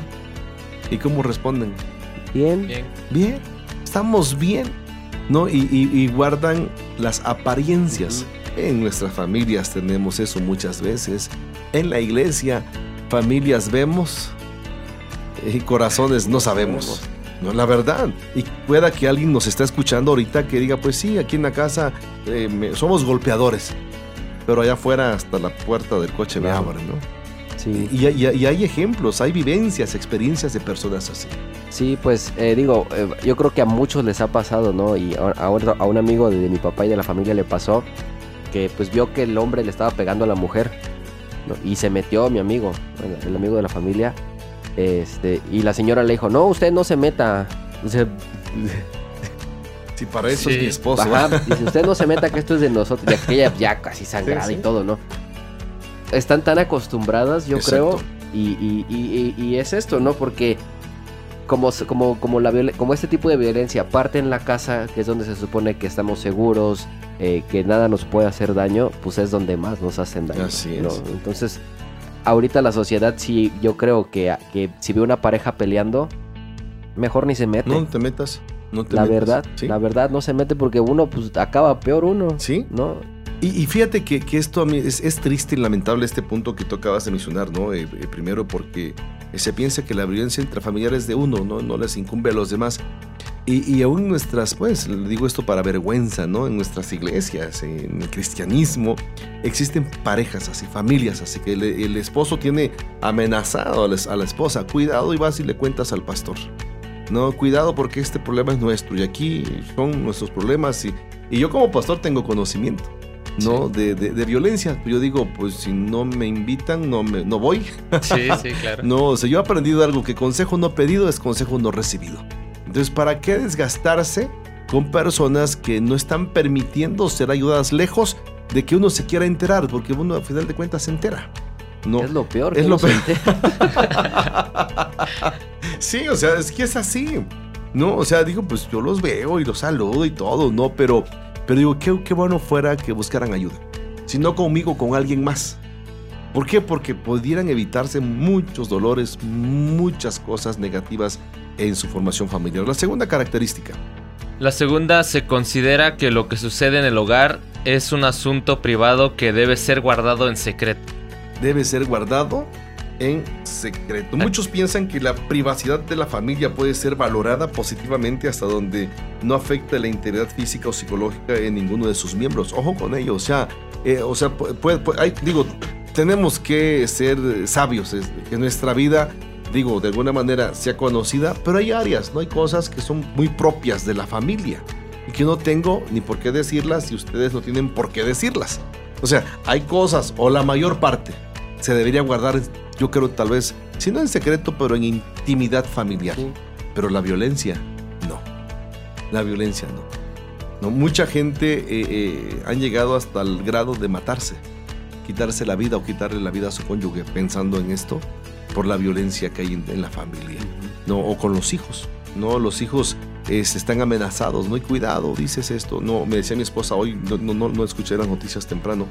y cómo responden. Bien. Bien. Bien, estamos bien, ¿no? Y, y- y guardan las apariencias. En nuestras familias tenemos eso muchas veces. En la iglesia, familias vemos y corazones no sabemos. No, la verdad. Y pueda que alguien nos está escuchando ahorita que diga, pues sí, aquí en la casa eh, me- somos golpeadores. Pero allá afuera, hasta la puerta del coche me abren, ¿no? Sí. Y, y- y hay ejemplos, hay vivencias, experiencias de personas así. Sí, pues eh, digo, eh, yo creo que a muchos les ha pasado, ¿no? Y a, a otro- a un amigo de, de mi papá y de la familia le pasó que pues vio que el hombre le estaba pegando a la mujer ¿no? y se metió mi amigo, bueno, el amigo de la familia, este, y la señora le dijo, no, usted no se meta. O sea, Si para eso es Sí. mi esposo. Ajá, dice, usted no se meta que esto es de nosotros. Y aquella ya casi sangrada Sí, sí. y todo, ¿no? Están tan acostumbradas, yo Exacto. creo. Y, y- y- y- y es esto, ¿no? Porque como, como, como, la, como este tipo de violencia parte en la casa, que es donde se supone que estamos seguros, eh, que nada nos puede hacer daño, pues es donde más nos hacen daño. Así ¿no? es. Entonces, ahorita la sociedad sí, yo creo que, que si ve una pareja peleando, mejor ni se mete. No te metas. No te La metas. verdad, ¿Sí? la verdad no se mete porque uno pues acaba peor uno. Sí. ¿No? Y, y fíjate que, que esto a mí es, es triste y lamentable este punto que tú acabas de mencionar, ¿no? Eh, eh, primero porque se piensa que la violencia intrafamiliar es de uno, ¿no? No les incumbe a los demás. Y, y aún nuestras, pues, digo esto para vergüenza, ¿no? En nuestras iglesias, en el cristianismo, existen parejas así, familias así, que el, el esposo tiene amenazado a la, a la esposa, cuidado y vas y le cuentas al pastor. No, cuidado porque este problema es nuestro y aquí son nuestros problemas y, y yo como pastor tengo conocimiento. ¿No? De, de- de violencia. Yo digo, pues si no me invitan, no, me, no voy. Sí, sí, claro. No, o sea, yo he aprendido algo que consejo no pedido es consejo no recibido. Entonces, ¿para qué desgastarse con personas que no están permitiendo ser ayudadas lejos de que uno se quiera enterar? Porque uno, a final de cuentas, se entera. No. Es lo peor. Es que lo peor. entera. sí, o sea, es que es así. No, o sea, digo, pues yo los veo y los saludo y todo, ¿no? Pero, pero digo, qué, qué bueno fuera que buscaran ayuda. Si no conmigo, con alguien más. ¿Por qué? Porque pudieran evitarse muchos dolores, muchas cosas negativas en su formación familiar. La segunda característica. La segunda se considera que lo que sucede en el hogar es un asunto privado que debe ser guardado en secreto. debe ser guardado en secreto. Muchos piensan que la privacidad de la familia puede ser valorada positivamente hasta donde no afecte la integridad física o psicológica en ninguno de sus miembros. Ojo con ello, o sea, eh, o sea, pu- puede- pu- hay- digo, tenemos que ser sabios, es- que nuestra vida, digo, de alguna manera sea conocida, pero hay áreas, no hay cosas que son muy propias de la familia y que no tengo ni por qué decirlas y ustedes no tienen por qué decirlas. O sea, hay cosas, o la mayor parte, se debería guardar yo creo tal vez, si no en secreto, pero en intimidad familiar. Sí. Pero la violencia, no. La violencia, no. no mucha gente eh, eh, han llegado hasta el grado de matarse, quitarse la vida o quitarle la vida a su cónyuge pensando en esto por la violencia que hay en, en la familia, no o con los hijos, no los hijos eh, se están amenazados, no hay cuidado, dices esto, no me decía mi esposa hoy, no, no, no escuché las noticias temprano,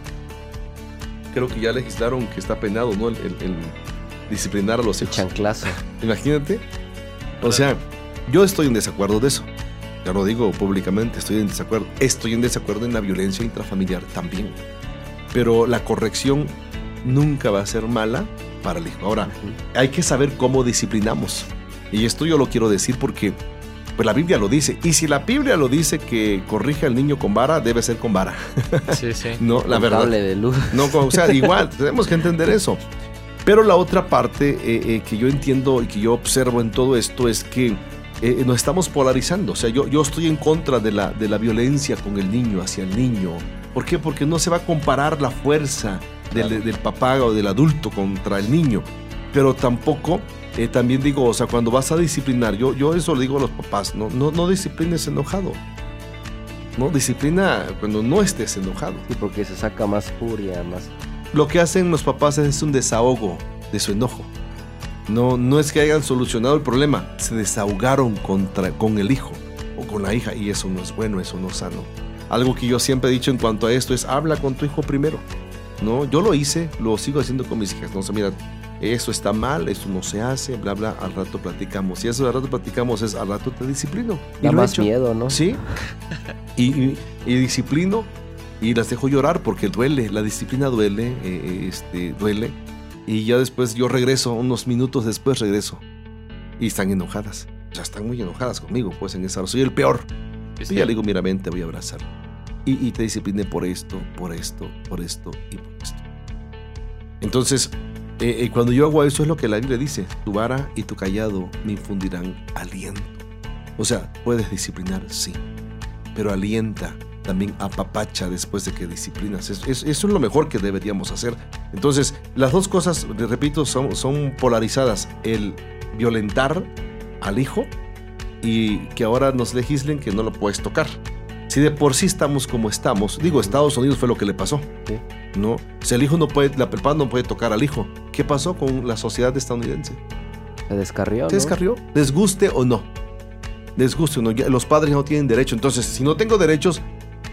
creo que ya legislaron que está penado, no el, el- el disciplinar a los hijos. Chanclazo. Imagínate. O sea, yo estoy en desacuerdo de eso. Ya lo digo públicamente, estoy en desacuerdo. Estoy en desacuerdo en la violencia intrafamiliar también. Pero la corrección nunca va a ser mala para el hijo. Ahora, hay que saber cómo disciplinamos. Y esto yo lo quiero decir porque pues la Biblia lo dice. Y si la Biblia lo dice que corrige al niño con vara, debe ser con vara. Sí, sí. No, la verdad. De luz. No, o sea, igual, tenemos que entender eso. Pero la otra parte eh, eh, que yo entiendo y que yo observo en todo esto es que eh, nos estamos polarizando. O sea, yo, yo estoy en contra de la, de la violencia con el niño, hacia el niño. ¿Por qué? Porque no se va a comparar la fuerza del, del papá o del adulto contra el niño. Pero tampoco, eh, también digo, o sea, cuando vas a disciplinar, yo, yo eso le digo a los papás, no, no, no disciplines enojado. No, disciplina cuando no estés enojado. Sí, porque se saca más furia, más. Lo que hacen los papás es un desahogo de su enojo. No, no es que hayan solucionado el problema, se desahogaron contra, con el hijo o con la hija y eso no es bueno, eso no es sano. Algo que yo siempre he dicho en cuanto a esto es habla con tu hijo primero. No, yo lo hice, lo sigo haciendo con mis hijas. No sé, mira, eso está mal, eso no se hace, bla bla, al rato platicamos. Y eso al rato platicamos es al rato te disciplino. Y Da más hecho. miedo, ¿no? Sí. Y, y- y disciplino y las dejo llorar porque duele, la disciplina duele, eh, este, duele. Y ya después yo regreso, unos minutos después regreso. Y están enojadas. O sea, están muy enojadas conmigo, pues en esa hora. Soy el peor. Sí, Y ya le digo, mira, ven, te voy a abrazar. Y, y te discipliné por esto, por esto, por esto y por esto. Entonces, eh, eh, cuando yo hago eso es lo que la Biblia dice. Tu vara y tu callado me infundirán aliento. O sea, puedes disciplinar, sí. Pero alienta, también apapacha después de que disciplinas. Es- es- eso es lo mejor que deberíamos hacer. Entonces, las dos cosas, repito, son, son polarizadas. El violentar al hijo y que ahora nos legislen que no lo puedes tocar. Si de por sí estamos como estamos, digo, Estados Unidos fue lo que le pasó. Sí. No, si el hijo no puede, la papá no puede tocar al hijo. ¿Qué pasó con la sociedad estadounidense? Se descarrió, ¿Se ¿no? descarrió? Les guste o no. Les guste o no. Ya los padres no tienen derecho. Entonces, si no tengo derechos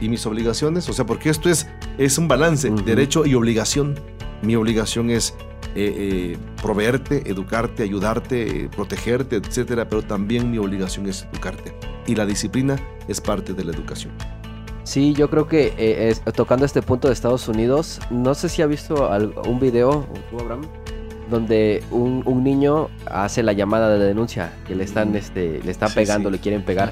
y mis obligaciones, o sea, porque esto es, es un balance, derecho y obligación. Mi obligación es eh, eh, proveerte, educarte, ayudarte, eh, protegerte, etcétera, pero también mi obligación es educarte. Y la disciplina es parte de la educación. Sí, yo creo que eh, es- tocando este punto de Estados Unidos, no sé si ha visto un video, tú, Abraham, donde un, un niño hace la llamada de denuncia, que le están, este, le están Sí, pegando, sí. le quieren pegar,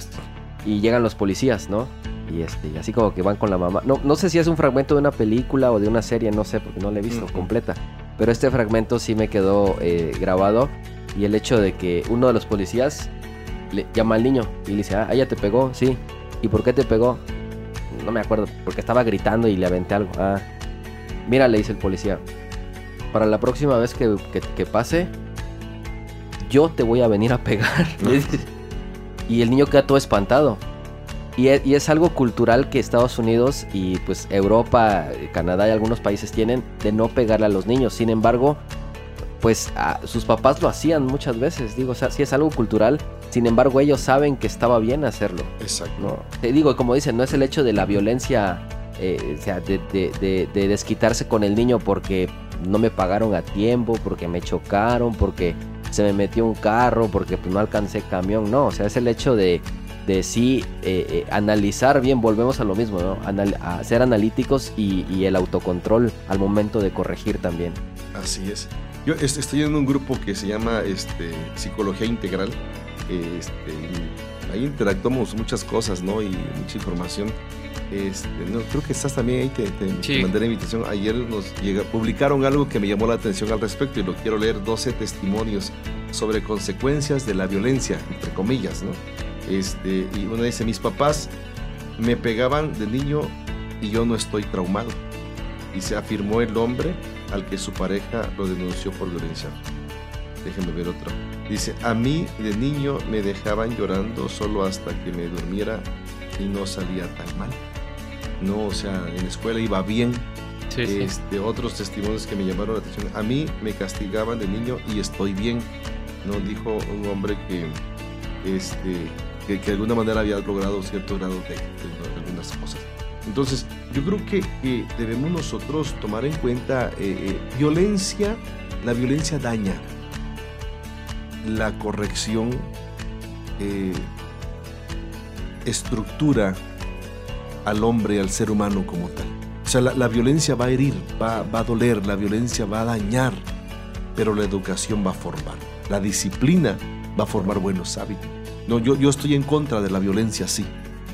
y llegan los policías, ¿no? Y este, y así como que van con la mamá. No, no sé si es un fragmento de una película o de una serie, no sé, porque no la he visto Ujú. completa. Pero este fragmento sí me quedó eh, grabado. Y el hecho de que uno de los policías le llama al niño y le dice, ah, ella te pegó, sí. ¿Y por qué te pegó? No me acuerdo, porque estaba gritando y le aventé algo. Ah, mira, le dice el policía, para la próxima vez que, que- que pase, yo te voy a venir a pegar. Y el niño queda todo espantado. Y es, y es algo cultural que Estados Unidos y pues Europa, Canadá y algunos países tienen de no pegarle a los niños. Sin embargo, pues a- sus papás lo hacían muchas veces. Digo, o sea, sí es algo cultural. Sin embargo, ellos saben que estaba bien hacerlo. Exacto. ¿no? Te digo, como dicen, no es el hecho de la violencia, eh, o sea, de, de- de- de desquitarse con el niño porque no me pagaron a tiempo, porque me chocaron, porque se me metió un carro, porque pues, no alcancé camión. No, o sea, es el hecho de, de sí eh, eh, analizar bien, volvemos a lo mismo, ¿no? Anal- a ser analíticos y, y el autocontrol al momento de corregir también. Así es. Yo est- estoy en un grupo que se llama este, Psicología Integral. Este, ahí interactuamos muchas cosas, ¿no? Y mucha información. Este, no, creo que estás también ahí, te, te- te Sí. mandé la invitación. Ayer nos llega, publicaron algo que me llamó la atención al respecto y lo quiero leer, 12 testimonios sobre consecuencias de la violencia, entre comillas, ¿no? Este, y uno dice, mis papás me pegaban de niño y yo no estoy traumado. Y se afirmó el hombre al que su pareja lo denunció por violencia. Déjenme ver otro. Dice, a mí de niño me dejaban llorando solo hasta que me durmiera y no salía tan mal. No, o sea, en la escuela iba bien. Sí, sí. Este, otros testimonios que me llamaron la atención. A mí me castigaban de niño y estoy bien. No dijo un hombre que, este, que, que de alguna manera había logrado cierto grado de, de algunas cosas. Entonces, yo creo que, debemos nosotros tomar en cuenta eh, eh, violencia, la violencia daña, la corrección eh, estructura al hombre, al ser humano como tal. O sea, la, violencia va a herir, va, va a doler, la violencia va a dañar, pero la educación va a formar, la disciplina va a formar buenos hábitos. No, yo estoy en contra de la violencia, sí,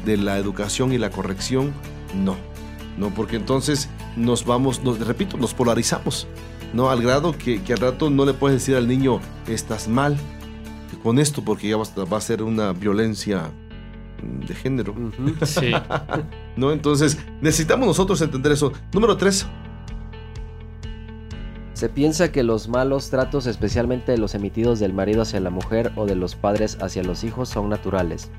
de la educación y la corrección, no. No, porque entonces nos vamos, nos, repito, nos polarizamos, ¿no? Al grado que, que al rato no le puedes decir al niño, estás mal con esto, porque ya va, a- va a ser una violencia de género. Sí. ¿No? Entonces, necesitamos nosotros entender eso. Número tres. Se piensa que los malos tratos, especialmente los emitidos del marido hacia la mujer o de los padres hacia los hijos, son naturales.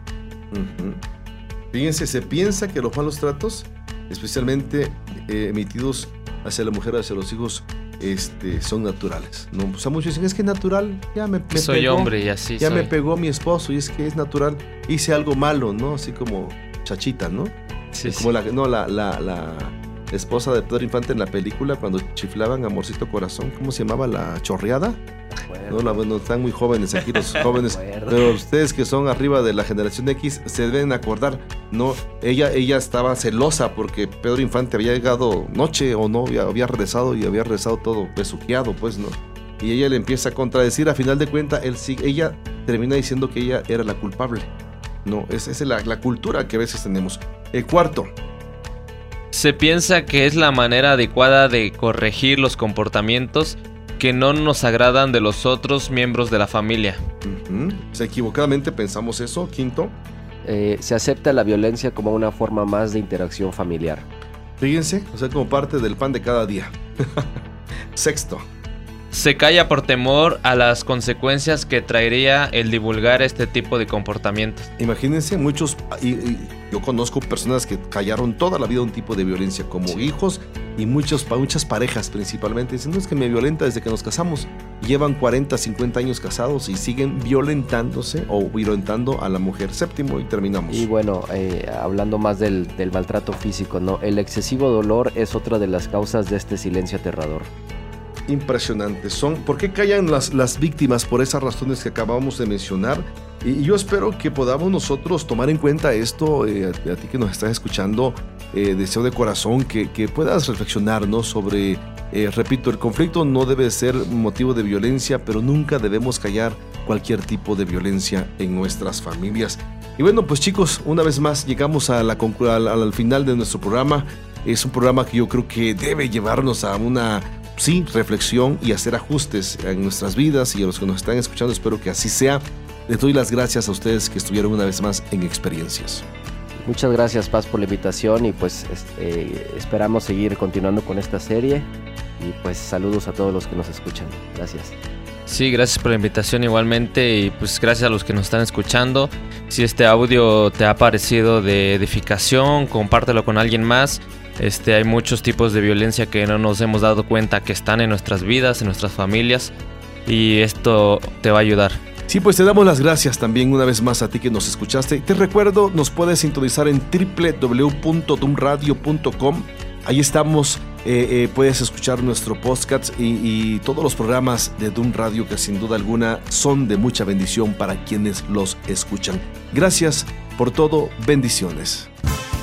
Fíjense, se piensa que los malos tratos, especialmente eh, emitidos hacia la mujer, hacia los hijos, este, son naturales. ¿no? O sea, muchos dicen, es que es natural, ya me, me soy pegó, hombre y así Ya soy. me pegó mi esposo y es que es natural. Hice algo malo, ¿no? Así como chachita, ¿no? Sí, como la, no, la, la, la esposa de Pedro Infante en la película cuando chiflaban Amorcito Corazón, ¿cómo se llamaba? La chorreada. No, la, bueno, están muy jóvenes aquí los jóvenes, acuerdo. pero ustedes que son arriba de la generación X se deben acordar, no, ella, ella estaba celosa porque Pedro Infante había llegado noche o no, había, había regresado y había regresado todo besuqueado, pues, ¿no? Y ella le empieza a contradecir, a final de cuentas, él, sí- ella termina diciendo que ella era la culpable. No, esa es la, la cultura que a veces tenemos. El cuarto, Se piensa que es la manera adecuada de corregir los comportamientos que no nos agradan de los otros miembros de la familia. Ujú. O sea, equivocadamente pensamos eso. Quinto, Eh, se acepta la violencia como una forma más de interacción familiar. fíjense, o sea, como parte del pan de cada día. Sexto, Se calla por temor a las consecuencias que traería el divulgar este tipo de comportamientos. imagínense, muchos, y, y yo conozco personas que callaron toda la vida un tipo de violencia, como Sí. hijos y muchos, muchas parejas principalmente. Dicen, no es que me violenta desde que nos casamos. Llevan 40, 50 años casados y siguen violentándose o violentando a la mujer. Séptimo y terminamos. Y bueno, eh, hablando más del, del maltrato físico, ¿no? El excesivo dolor es otra de las causas de este silencio aterrador. Impresionantes. Son, ¿Por qué callan las, las víctimas? Por esas razones que acabamos de mencionar. Y, y yo espero que podamos nosotros tomar en cuenta esto, eh, a, ti que nos estás escuchando, eh, deseo de corazón, que, que puedas reflexionar ¿no? sobre, eh, repito, el conflicto no debe ser motivo de violencia, pero nunca debemos callar cualquier tipo de violencia en nuestras familias. Y bueno, pues chicos, una vez más llegamos al, al final de nuestro programa. Es un programa que yo creo que debe llevarnos a una sí, reflexión y hacer ajustes en nuestras vidas y a los que nos están escuchando, espero que así sea. Les doy las gracias a ustedes que estuvieron una vez más en experiencias. Muchas gracias Paz por la invitación y pues es- eh, esperamos seguir continuando con esta serie y pues saludos a todos los que nos escuchan. Gracias. Sí, gracias por la invitación igualmente y pues gracias a los que nos están escuchando. Si este audio te ha parecido de edificación, compártelo con alguien más. Este, hay muchos tipos de violencia que no nos hemos dado cuenta que están en nuestras vidas, en nuestras familias y esto te va a ayudar. Sí, pues te damos las gracias también una vez más a ti que nos escuchaste. Te recuerdo, nos puedes sintonizar en www.dumradio.com. Ahí estamos, eh, eh, puedes escuchar nuestro podcast y, y todos los programas de Doom Radio que sin duda alguna son de mucha bendición para quienes los escuchan. Gracias por todo, bendiciones.